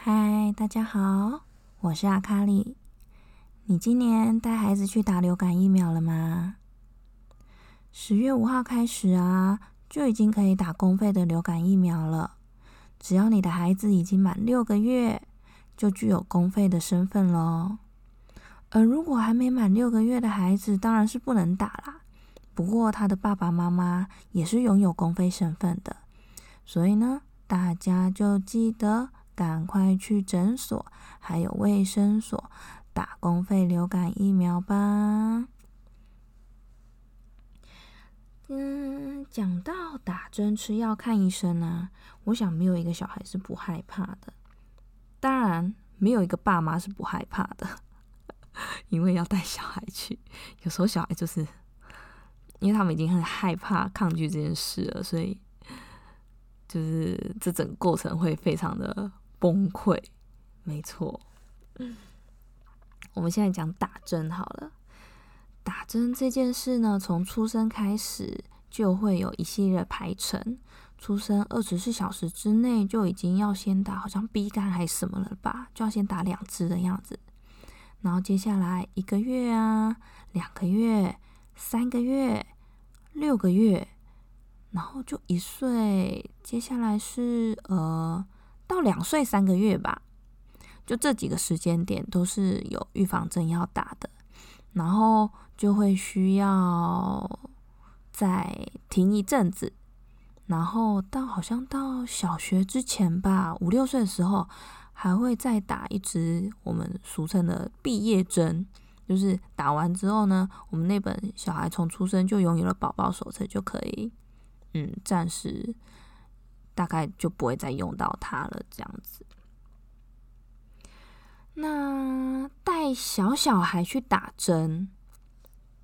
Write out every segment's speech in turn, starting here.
嗨，大家好，我是阿卡丽。你今年带孩子去打流感疫苗了吗？十月五号开始啊，就已经可以打公费的流感疫苗了。只要你的孩子已经满六个月，就具有公费的身份喽。而如果还没满六个月的孩子，当然是不能打啦。不过他的爸爸妈妈也是拥有公费身份的，所以呢，大家就记得。赶快去诊所，还有卫生所打公费流感疫苗吧。嗯，讲到打针、吃药、看医生呢，我想没有一个小孩是不害怕的。当然，没有一个爸妈是不害怕的，因为要带小孩去，有时候小孩就是，因为他们已经很害怕、抗拒这件事了，所以就是这整个过程会非常的。崩溃，没错。我们现在讲打针好了。打针这件事呢，从出生开始就会有一系列排程。出生二十四小时之内就已经要先打，好像 B 肝还是什么了吧？就要先打两支的样子。然后接下来一个月啊，两个月，三个月，六个月，然后就一岁。接下来是呃。到两岁三个月吧，就这几个时间点都是有预防针要打的，然后就会需要再停一阵子，然后到好像到小学之前吧，五六岁的时候还会再打一支我们俗称的毕业针，就是打完之后呢，我们那本小孩从出生就拥有了宝宝手册就可以，嗯，暂时。大概就不会再用到它了，这样子。那带小小孩去打针，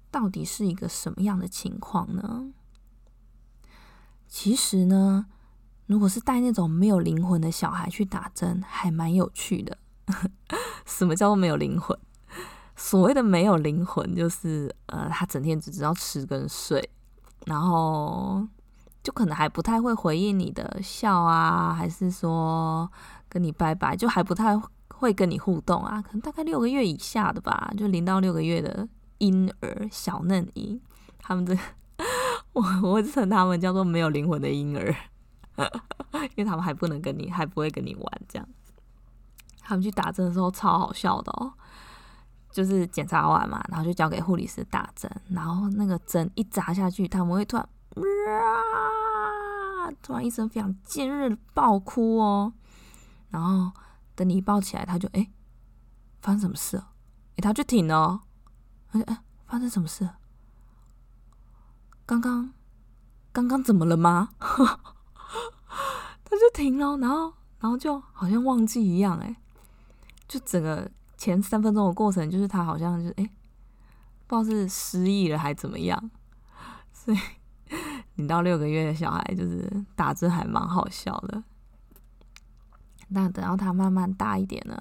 到底是一个什么样的情况呢？其实呢，如果是带那种没有灵魂的小孩去打针，还蛮有趣的。什么叫做没有灵魂？所谓的没有灵魂，就是呃，他整天只知道吃跟睡，然后。就可能还不太会回应你的笑啊，还是说跟你拜拜，就还不太会跟你互动啊。可能大概六个月以下的吧，就零到六个月的婴儿小嫩婴，他们这我我会称他们叫做没有灵魂的婴儿，因为他们还不能跟你，还不会跟你玩这样。他们去打针的时候超好笑的哦，就是检查完嘛，然后就交给护理师打针，然后那个针一扎下去，他们会突然。突然一声非常尖锐的爆哭哦，然后等你一抱起来，他就哎，发生什么事了？哎，他就停了。哎哎，发生什么事？刚刚刚刚怎么了吗？他就停了，然后然后就好像忘记一样，哎，就整个前三分钟的过程，就是他好像就是哎，不知道是失忆了还怎么样，所以。零到六个月的小孩就是打针还蛮好笑的，那等到他慢慢大一点呢，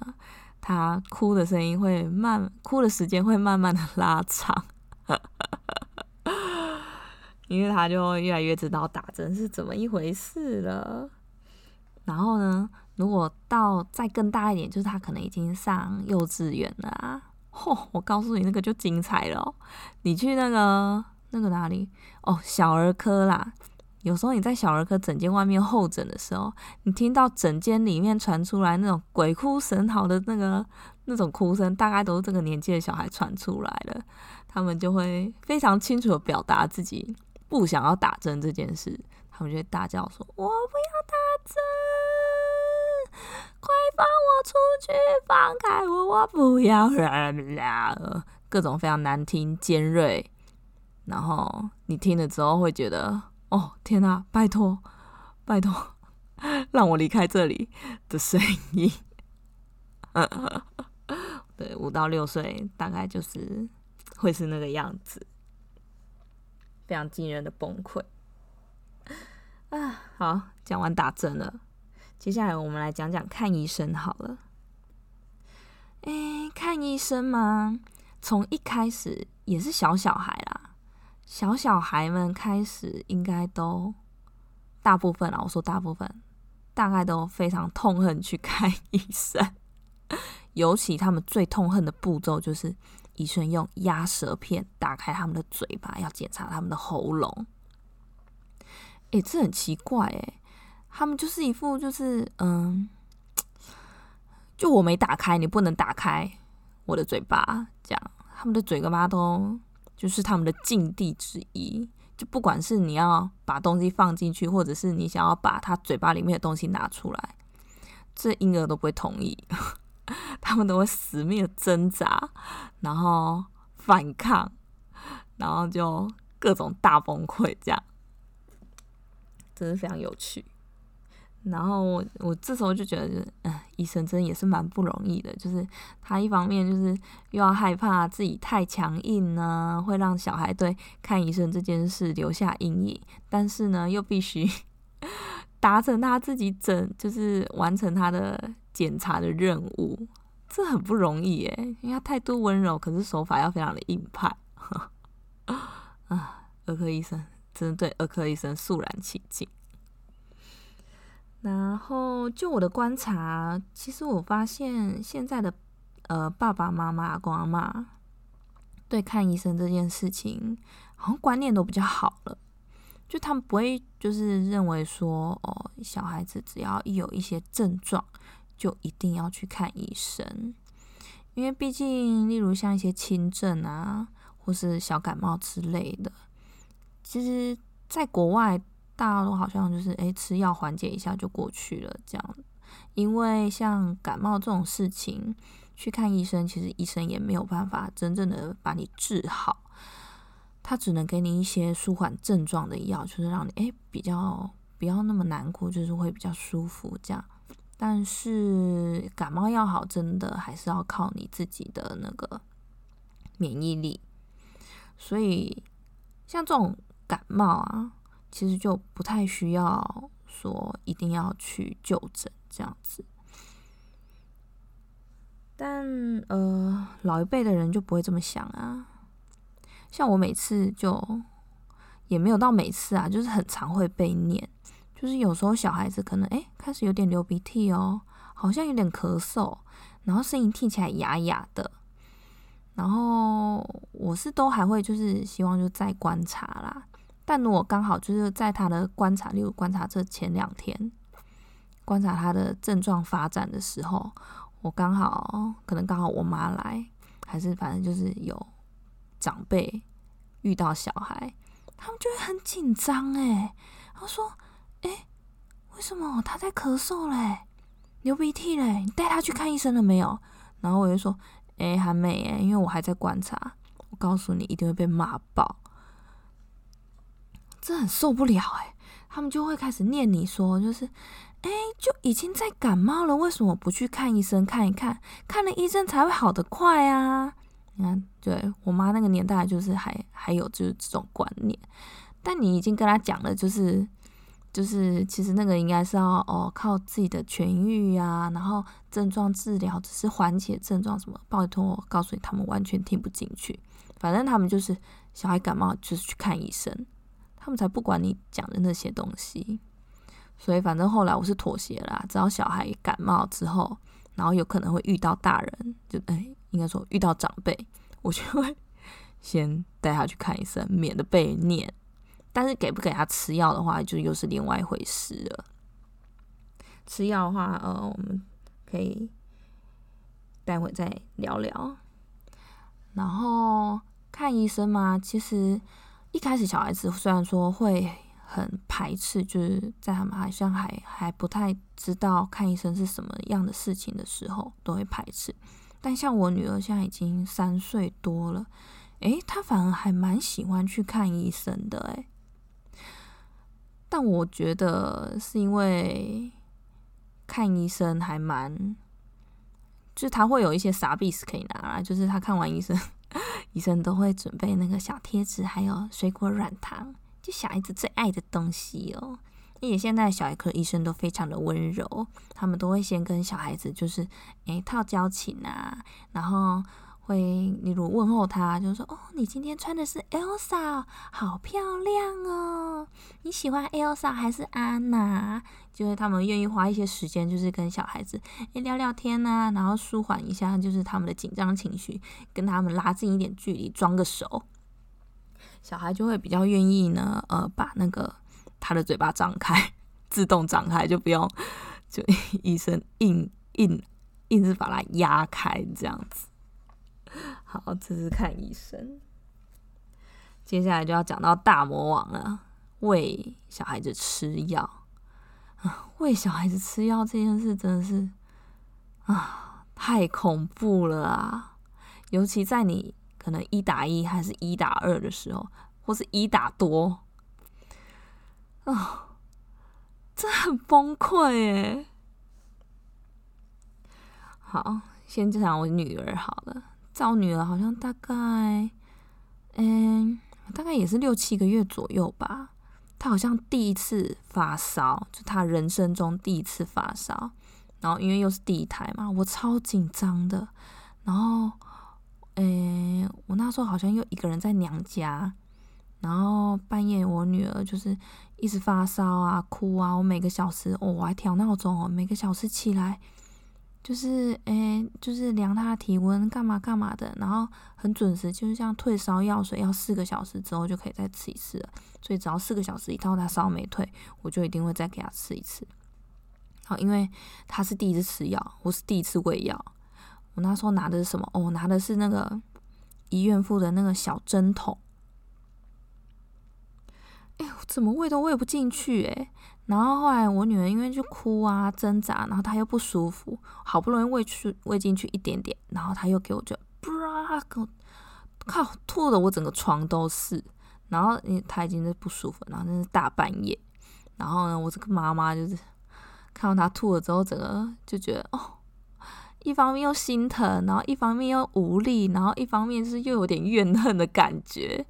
他哭的声音会慢，哭的时间会慢慢的拉长，因为他就越来越知道打针是怎么一回事了。然后呢，如果到再更大一点，就是他可能已经上幼稚园了啊，嚯！我告诉你，那个就精彩了，你去那个。那个哪里？哦，小儿科啦，有时候你在小儿科诊间外面候诊的时候，你听到诊间里面传出来那种鬼哭神嚎的那个那种哭声，大概都是这个年纪的小孩传出来了。他们就会非常清楚的表达自己不想要打针这件事，他们就会大叫说：“我不要打针，快放我出去，放开我，我不要！”各种非常难听、尖锐，然后你听了之后会觉得。哦天哪！拜托，拜托，让我离开这里的声音。对，五到六岁大概就是会是那个样子，非常惊人的崩溃。啊，好，讲完打针了，接下来我们来讲讲看医生好了。哎，看医生吗？从一开始也是小小孩啦。小小孩们开始应该都大部分啊，我说大部分大概都非常痛恨去看医生，尤其他们最痛恨的步骤就是医生用压舌片打开他们的嘴巴，要检查他们的喉咙。哎，这很奇怪哎，他们就是一副就是嗯，就我没打开，你不能打开我的嘴巴，这样他们的嘴巴都。就是他们的禁地之一，就不管是你要把东西放进去，或者是你想要把他嘴巴里面的东西拿出来，这婴儿都不会同意，他们都会死命的挣扎，然后反抗，然后就各种大崩溃，这样，真是非常有趣。然后我我这时候就觉得，嗯，医生真的也是蛮不容易的。就是他一方面就是又要害怕自己太强硬呢，会让小孩对看医生这件事留下阴影，但是呢，又必须 达成他自己整，就是完成他的检查的任务，这很不容易耶。因为他态度温柔，可是手法要非常的硬派。啊，儿科医生真的对儿科医生肃然起敬。然后，就我的观察，其实我发现现在的呃爸爸妈妈、阿公阿妈对看医生这件事情，好像观念都比较好了。就他们不会就是认为说，哦，小孩子只要一有一些症状，就一定要去看医生，因为毕竟，例如像一些轻症啊，或是小感冒之类的，其实在国外。大家都好像就是诶，吃药缓解一下就过去了这样。因为像感冒这种事情，去看医生，其实医生也没有办法真正的把你治好，他只能给你一些舒缓症状的药，就是让你诶比较不要那么难过，就是会比较舒服这样。但是感冒药好，真的还是要靠你自己的那个免疫力。所以像这种感冒啊。其实就不太需要说一定要去就诊这样子，但呃老一辈的人就不会这么想啊。像我每次就也没有到每次啊，就是很常会被念，就是有时候小孩子可能哎开始有点流鼻涕哦，好像有点咳嗽，然后声音听起来哑哑的，然后我是都还会就是希望就再观察啦。但我刚好就是在他的观察，例如观察这前两天，观察他的症状发展的时候，我刚好可能刚好我妈来，还是反正就是有长辈遇到小孩，他们就会很紧张哎，他说：“哎，为什么他在咳嗽嘞，流鼻涕嘞？你带他去看医生了没有？”然后我就说：“哎，还没哎，因为我还在观察。”我告诉你，一定会被骂爆。这很受不了哎，他们就会开始念你说，就是哎，就已经在感冒了，为什么不去看医生看一看？看了医生才会好得快啊！你看，对我妈那个年代，就是还还有就是这种观念。但你已经跟他讲了，就是就是其实那个应该是要哦靠自己的痊愈啊，然后症状治疗只是缓解症状什么。拜托，我告诉你，他们完全听不进去。反正他们就是小孩感冒就是去看医生。他们才不管你讲的那些东西，所以反正后来我是妥协啦。只要小孩感冒之后，然后有可能会遇到大人，就哎，应该说遇到长辈，我就会先带他去看医生，免得被念。但是给不给他吃药的话，就又是另外一回事了。吃药的话，呃，我们可以待会再聊聊。然后看医生嘛，其实一开始小孩子虽然说会很排斥，就是在他们好像还还不太知道看医生是什么样的事情的时候，都会排斥。但像我女儿现在已经三岁多了，诶，她反而还蛮喜欢去看医生的，诶。但我觉得是因为看医生还蛮。就是他会有一些傻币是可以拿啊，就是他看完医生，医生都会准备那个小贴纸，还有水果软糖，就小孩子最爱的东西哦。而且现在小儿科医生都非常的温柔，他们都会先跟小孩子就是诶套交情啊，然后。会，例如问候他，就说：“哦，你今天穿的是 Elsa，好漂亮哦！你喜欢 Elsa 还是安娜？”就是他们愿意花一些时间，就是跟小孩子诶聊聊天呐，然后舒缓一下就是他们的紧张情绪，跟他们拉近一点距离，装个熟，小孩就会比较愿意呢，呃，把那个他的嘴巴张开，自动张开，就不用就 医生硬硬硬是把它压开这样子。好，这是看医生。接下来就要讲到大魔王了，喂小孩子吃药啊！喂小孩子吃药这件事真的是啊，太恐怖了啊！尤其在你可能一打一还是一打二的时候，或是一打多啊，这很崩溃耶。好，先讲我女儿好了。找女儿好像大概，嗯，大概也是六七个月左右吧。她好像第一次发烧，就她人生中第一次发烧。然后因为又是第一胎嘛，我超紧张的。然后，诶，我那时候好像又一个人在娘家。然后半夜我女儿就是一直发烧啊、哭啊，我每个小时哦，我还调闹钟哦，每个小时起来。就是诶，就是量他的体温，干嘛干嘛的，然后很准时，就是像退烧药水，要四个小时之后就可以再吃一次了。所以只要四个小时一到，他烧没退，我就一定会再给他吃一次。好，因为他是第一次吃药，我是第一次喂药。我那时候拿的是什么？哦，拿的是那个医院附的那个小针筒。哎呦，怎么喂都喂不进去诶。然后后来我女儿因为就哭啊挣扎，然后她又不舒服，好不容易喂去喂进去一点点，然后她又给我就啪给我靠吐的我整个床都是，然后她已经是不舒服，然后那是大半夜，然后呢我这个妈妈就是看到她吐了之后，整个就觉得哦，一方面又心疼，然后一方面又无力，然后一方面是又有点怨恨的感觉。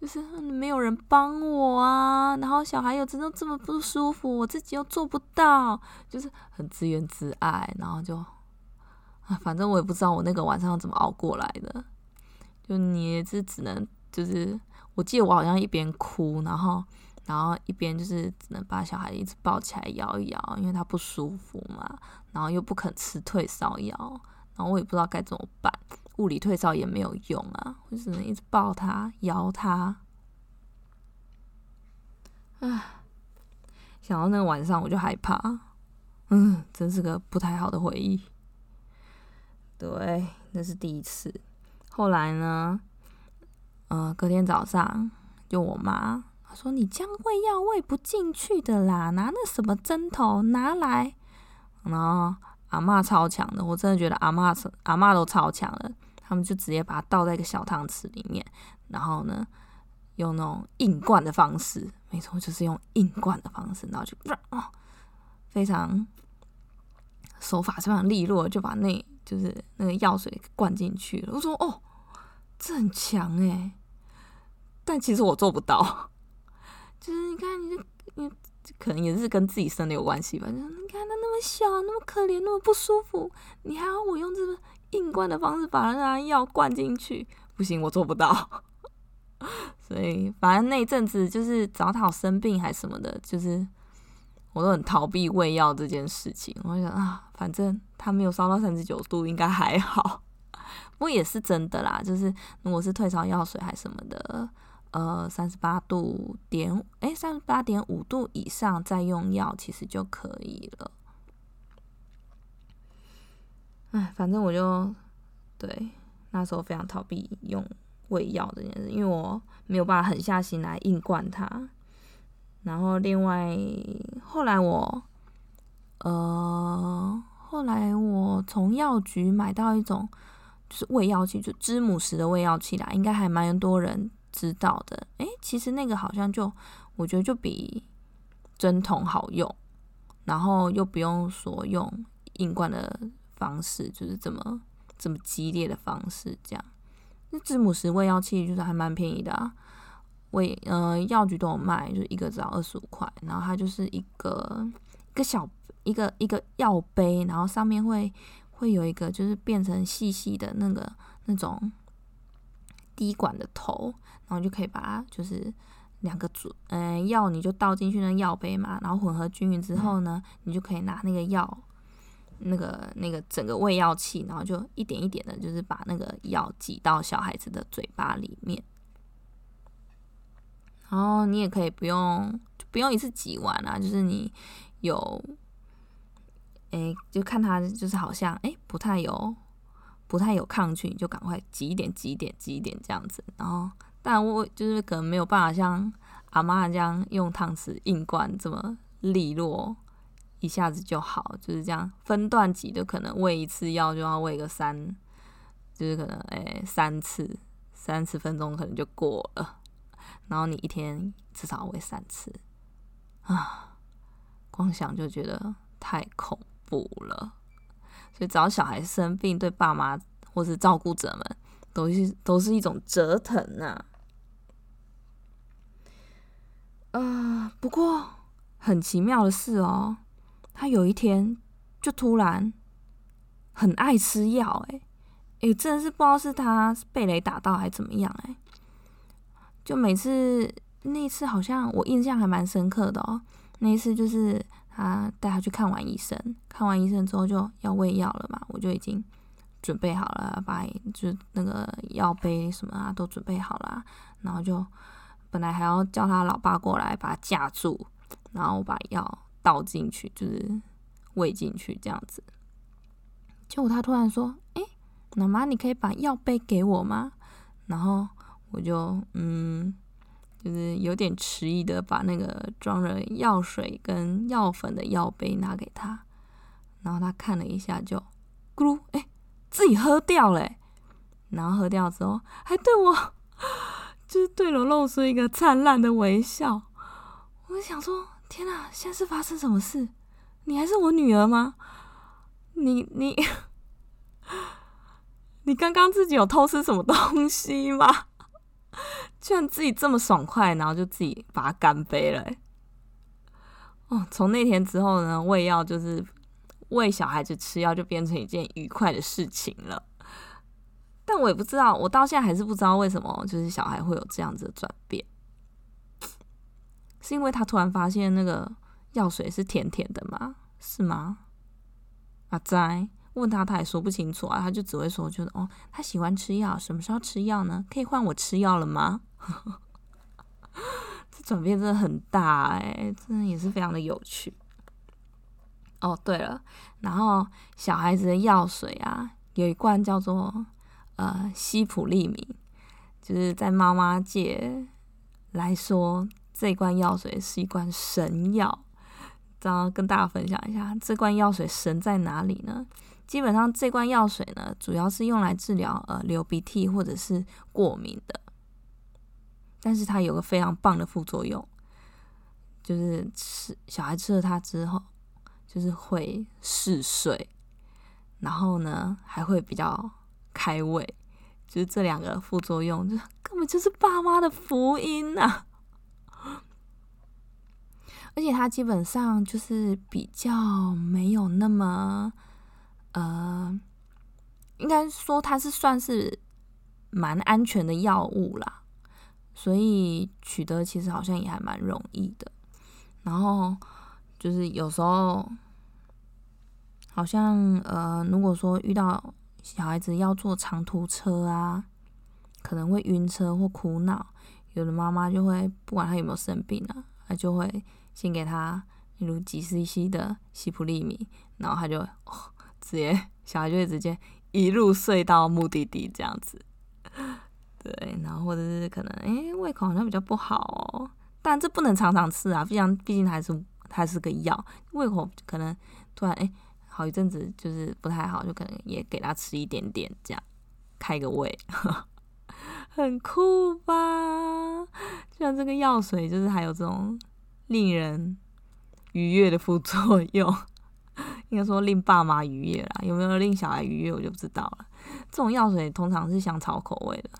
就是没有人帮我啊，然后小孩又真的这么不舒服，我自己又做不到，就是很自怨自艾，然后就啊，反正我也不知道我那个晚上怎么熬过来的。就你也是只能就是，我记得我好像一边哭，然后然后一边就是只能把小孩一直抱起来摇一摇，因为他不舒服嘛，然后又不肯吃退烧药，然后我也不知道该怎么办。物理退烧也没有用啊，我只能一直抱他、摇他。唉，想到那个晚上我就害怕，嗯，真是个不太好的回忆。对，那是第一次。后来呢，呃，隔天早上就我妈她说：“你这样喂药喂不进去的啦，拿那什么针头拿来。”然后阿妈超强的，我真的觉得阿妈阿妈都超强了。他们就直接把它倒在一个小汤匙里面，然后呢，用那种硬灌的方式，没错，就是用硬灌的方式，然后就哦，非常手法非常利落，就把那就是那个药水灌进去了。我说哦，这很强诶。但其实我做不到。就是你看，你你可能也是跟自己生的有关系吧。你看他那么小，那么可怜，那么不舒服，你还要我用这个。硬灌的方式把那药灌进去，不行，我做不到。所以反正那阵子就是早讨生病还什么的，就是我都很逃避喂药这件事情。我想啊，反正他没有烧到三十九度，应该还好。不过也是真的啦，就是如果是退烧药水还什么的，呃三十八度点，哎三十八点五度以上再用药其实就可以了。哎，反正我就对那时候非常逃避用喂药这件事，因为我没有办法狠下心来硬灌它。然后另外后来我，呃，后来我从药局买到一种就是喂药器，就知母石的喂药器啦，应该还蛮多人知道的。诶，其实那个好像就我觉得就比针筒好用，然后又不用说用硬灌的。方式就是这么这么激烈的方式，这样。那字母石喂药器就是还蛮便宜的啊，喂呃药局都有卖，就一个只要二十五块。然后它就是一个一个小一个一个药杯，然后上面会会有一个就是变成细细的那个那种滴管的头，然后就可以把它就是两个组嗯药你就倒进去那药杯嘛，然后混合均匀之后呢，你就可以拿那个药。那个那个整个喂药器，然后就一点一点的，就是把那个药挤到小孩子的嘴巴里面。然后你也可以不用，就不用一次挤完啊，就是你有，哎，就看他就是好像哎不太有不太有抗拒，你就赶快挤一点挤一点挤一点这样子。然后，但我就是可能没有办法像阿妈这样用汤匙硬灌这么利落。一下子就好，就是这样分段级的可能喂一次药就要喂个三，就是可能诶三次，三十分钟可能就过了，然后你一天至少喂三次，啊，光想就觉得太恐怖了，所以只要小孩生病，对爸妈或是照顾者们都是都是一种折腾呐，啊，不过很奇妙的是哦。他有一天就突然很爱吃药，哎，哎，真的是不知道是他被雷打到还是怎么样，哎，就每次那次好像我印象还蛮深刻的哦。那一次就是他带他去看完医生，看完医生之后就要喂药了嘛，我就已经准备好了，把就那个药杯什么啊都准备好了，然后就本来还要叫他老爸过来把他架住，然后我把药。倒进去就是喂进去这样子，结果他突然说：“哎，妈妈，你可以把药杯给我吗？”然后我就嗯，就是有点迟疑的把那个装了药水跟药粉的药杯拿给他，然后他看了一下，就咕噜，哎，自己喝掉了。然后喝掉之后，还对我 就是对我露出一个灿烂的微笑。我想说。天哪！现在是发生什么事？你还是我女儿吗？你你 你刚刚自己有偷吃什么东西吗？居然自己这么爽快，然后就自己把它干杯了。哦，从那天之后呢，喂药就是喂小孩子吃药，就变成一件愉快的事情了。但我也不知道，我到现在还是不知道为什么，就是小孩会有这样子的转变。是因为他突然发现那个药水是甜甜的吗？是吗？阿仔问他，他也说不清楚啊，他就只会说，觉得哦，他喜欢吃药，什么时候吃药呢？可以换我吃药了吗？这转变真的很大哎，真的也是非常的有趣。哦，对了，然后小孩子的药水啊，有一罐叫做呃西普利明，就是在妈妈界来说。这罐药水是一罐神药，然后跟大家分享一下，这罐药水神在哪里呢？基本上这罐药水呢，主要是用来治疗呃流鼻涕或者是过敏的，但是它有个非常棒的副作用，就是吃小孩吃了它之后，就是会嗜睡，然后呢还会比较开胃，就是这两个副作用，就根本就是爸妈的福音呐！而且它基本上就是比较没有那么，呃，应该说它是算是蛮安全的药物啦，所以取得其实好像也还蛮容易的。然后就是有时候好像呃，如果说遇到小孩子要坐长途车啊，可能会晕车或哭闹，有的妈妈就会不管他有没有生病啊，她就会先给他例如几 cc 的西普利米，然后他就哦直接小孩就会直接一路睡到目的地这样子。对，然后或者是可能诶胃口好像比较不好哦，但这不能常常吃啊，毕竟毕竟还是还是个药，胃口可能突然诶好一阵子就是不太好，就可能也给他吃一点点这样开个胃。很酷吧？像这个药水，就是还有这种令人愉悦的副作用，应该说令爸妈愉悦啦。有没有令小孩愉悦，我就不知道了。这种药水通常是香草口味的，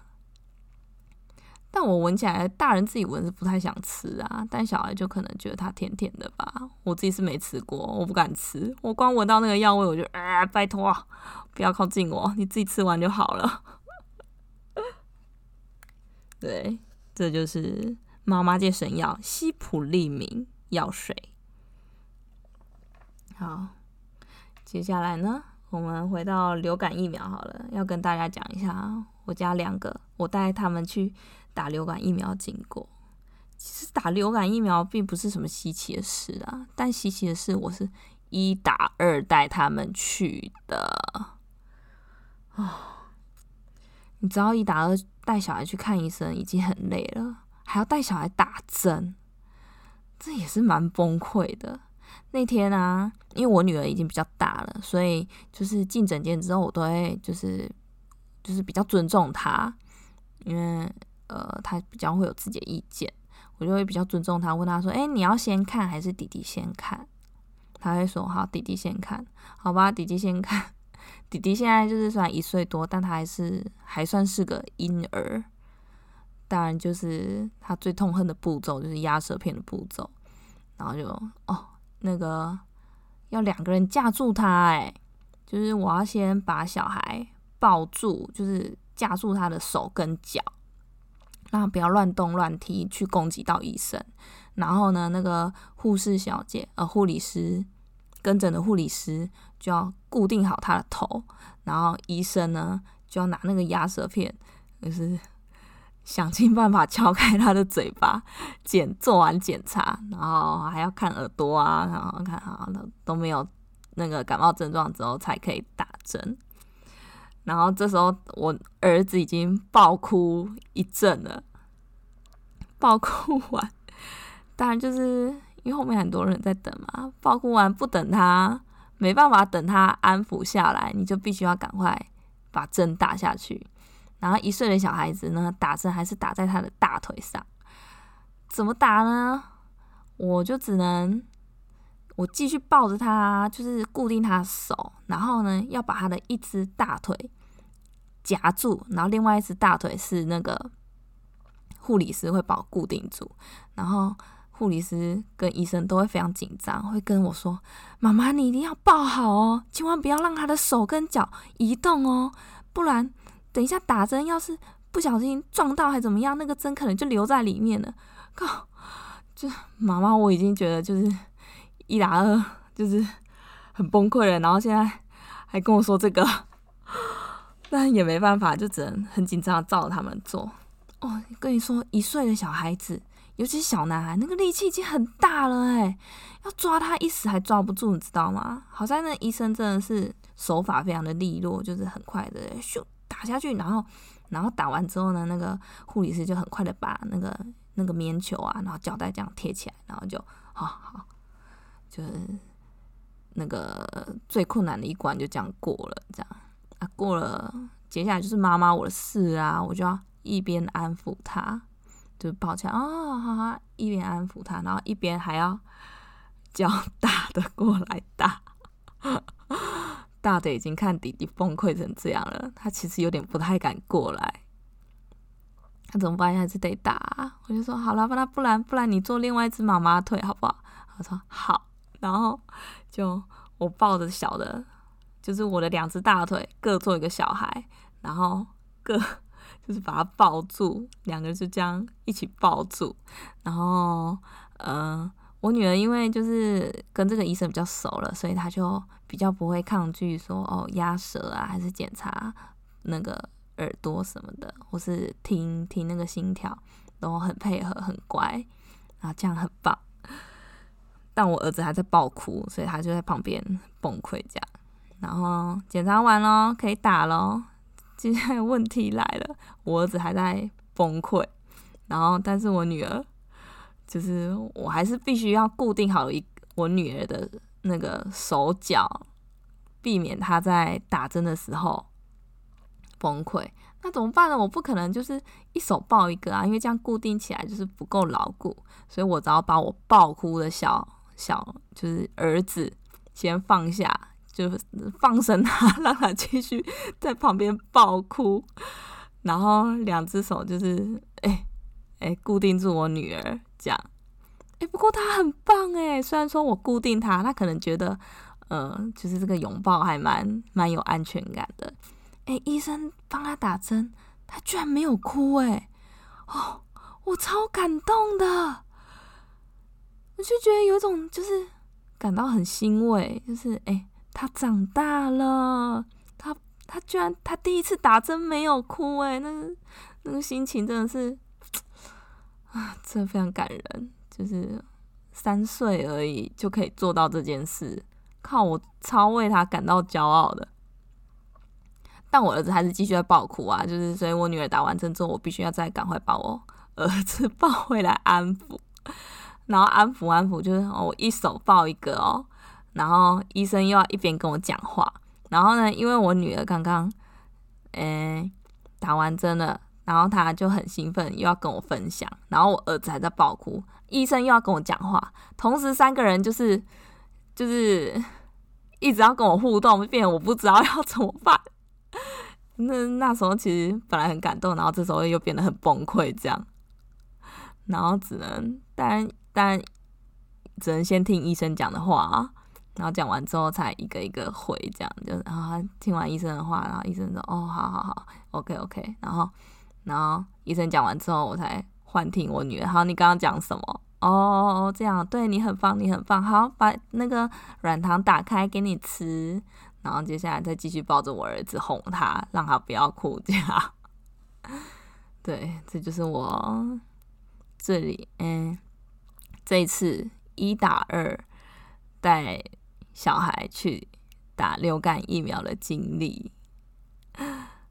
但我闻起来，大人自己闻是不太想吃啊。但小孩就可能觉得它甜甜的吧。我自己是没吃过，我不敢吃。我光闻到那个药味，我就啊，拜托，不要靠近我，你自己吃完就好了。对，这就是妈妈界神药西普利明药水。好，接下来呢，我们回到流感疫苗好了，要跟大家讲一下我家两个我带他们去打流感疫苗经过。其实打流感疫苗并不是什么稀奇的事啊，但稀奇的是我是一打二带他们去的。啊。你知道一打二带小孩去看医生已经很累了，还要带小孩打针，这也是蛮崩溃的。那天啊，因为我女儿已经比较大了，所以就是进诊间之后，我都会就是就是比较尊重她，因为呃她比较会有自己的意见，我就会比较尊重她，问她说：“哎，你要先看还是弟弟先看？”她会说：“好，弟弟先看，好吧，弟弟先看。”弟弟现在就是虽然一岁多，但他还是还算是个婴儿。当然，就是他最痛恨的步骤就是压舌片的步骤。然后就哦，那个要两个人架住他，哎，就是我要先把小孩抱住，就是架住他的手跟脚，让他不要乱动乱踢去攻击到医生。然后呢，那个护士小姐呃，护理师。跟诊的护理师就要固定好他的头，然后医生呢就要拿那个压舌片，就是想尽办法敲开他的嘴巴，检做完检查，然后还要看耳朵啊，然后看啊都都没有那个感冒症状之后才可以打针。然后这时候我儿子已经爆哭一阵了，爆哭完，当然就是。因为后面很多人在等嘛，爆哭完不等他，没办法等他安抚下来，你就必须要赶快把针打下去。然后一岁的小孩子呢，打针还是打在他的大腿上，怎么打呢？我就只能我继续抱着他，就是固定他的手，然后呢要把他的一只大腿夹住，然后另外一只大腿是那个护理师会把我固定住，然后。护理师跟医生都会非常紧张，会跟我说：“妈妈，你一定要抱好哦，千万不要让他的手跟脚移动哦，不然等一下打针要是不小心撞到还怎么样，那个针可能就留在里面了。”靠！就妈妈，我已经觉得就是一打二就是很崩溃了，然后现在还跟我说这个，但也没办法，就只能很紧张照着他们做。哦，跟你说，一岁的小孩子。尤其是小男孩，那个力气已经很大了哎，要抓他一时还抓不住，你知道吗？好在那医生真的是手法非常的利落，就是很快的咻打下去，然后然后打完之后呢，那个护理师就很快的把那个那个棉球啊，然后胶带这样贴起来，然后就好好，就是那个最困难的一关就这样过了，这样啊过了，接下来就是妈妈我的事啊，我就要一边安抚他。就抱起来啊，哈哈，一边安抚他，然后一边还要叫大的过来打。大的已经看弟弟崩溃成这样了，他其实有点不太敢过来。他怎么办？还是得打。我就说好了，不然不然不然，你做另外一只妈妈腿好不好？他说好。然后就我抱着小的，就是我的两只大腿各做一个小孩，然后各。就是把他抱住，两个人就这样一起抱住，然后，呃，我女儿因为就是跟这个医生比较熟了，所以她就比较不会抗拒说哦压舌啊，还是检查那个耳朵什么的，或是听听那个心跳，都很配合，很乖，然后这样很棒。但我儿子还在爆哭，所以他就在旁边崩溃这样。然后检查完咯，可以打咯。接下来问题来了，我儿子还在崩溃，然后但是我女儿，就是我还是必须要固定好一我女儿的那个手脚，避免他在打针的时候崩溃。那怎么办呢？我不可能就是一手抱一个啊，因为这样固定起来就是不够牢固，所以我只要把我抱哭的小小就是儿子先放下。就放生他，让他继续在旁边爆哭，然后两只手就是哎哎固定住我女儿，这样哎。不过他很棒哎，虽然说我固定他，他可能觉得呃，就是这个拥抱还蛮蛮有安全感的。哎，医生帮他打针，他居然没有哭哎，哦，我超感动的，我就觉得有一种就是感到很欣慰，就是哎。他长大了，他他居然他第一次打针没有哭哎，那个那个心情真的是 啊，真的非常感人。就是三岁而已就可以做到这件事，靠我超为他感到骄傲的。但我儿子还是继续在爆哭啊，就是所以我女儿打完针之后，我必须要再赶快把我儿子 抱回来安抚，然后安抚安抚，就是我一手抱一个哦。然后医生又要一边跟我讲话，然后呢，因为我女儿刚刚，诶打完针了，然后他就很兴奋，又要跟我分享，然后我儿子还在爆哭，医生又要跟我讲话，同时三个人就是就是 一直要跟我互动，变我不知道要怎么办。那那时候其实本来很感动，然后这时候又变得很崩溃，这样，然后只能但但只能先听医生讲的话。然后讲完之后才一个一个回，这样就然后他听完医生的话，然后医生说：“哦，好好好，OK OK。”然后然后医生讲完之后，我才幻听我女儿。好，你刚刚讲什么？哦，这样对你很棒，你很棒。好，把那个软糖打开给你吃。然后接下来再继续抱着我儿子哄他，让他不要哭。这样，对，这就是我这里嗯，这一次一打二带。小孩去打流感疫苗的经历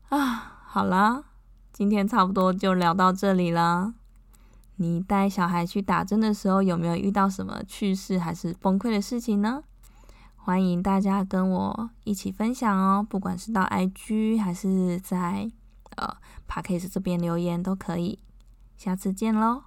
啊，好啦，今天差不多就聊到这里了。你带小孩去打针的时候，有没有遇到什么趣事还是崩溃的事情呢？欢迎大家跟我一起分享哦，不管是到 IG 还是在呃 p a c k a s e 这边留言都可以。下次见喽。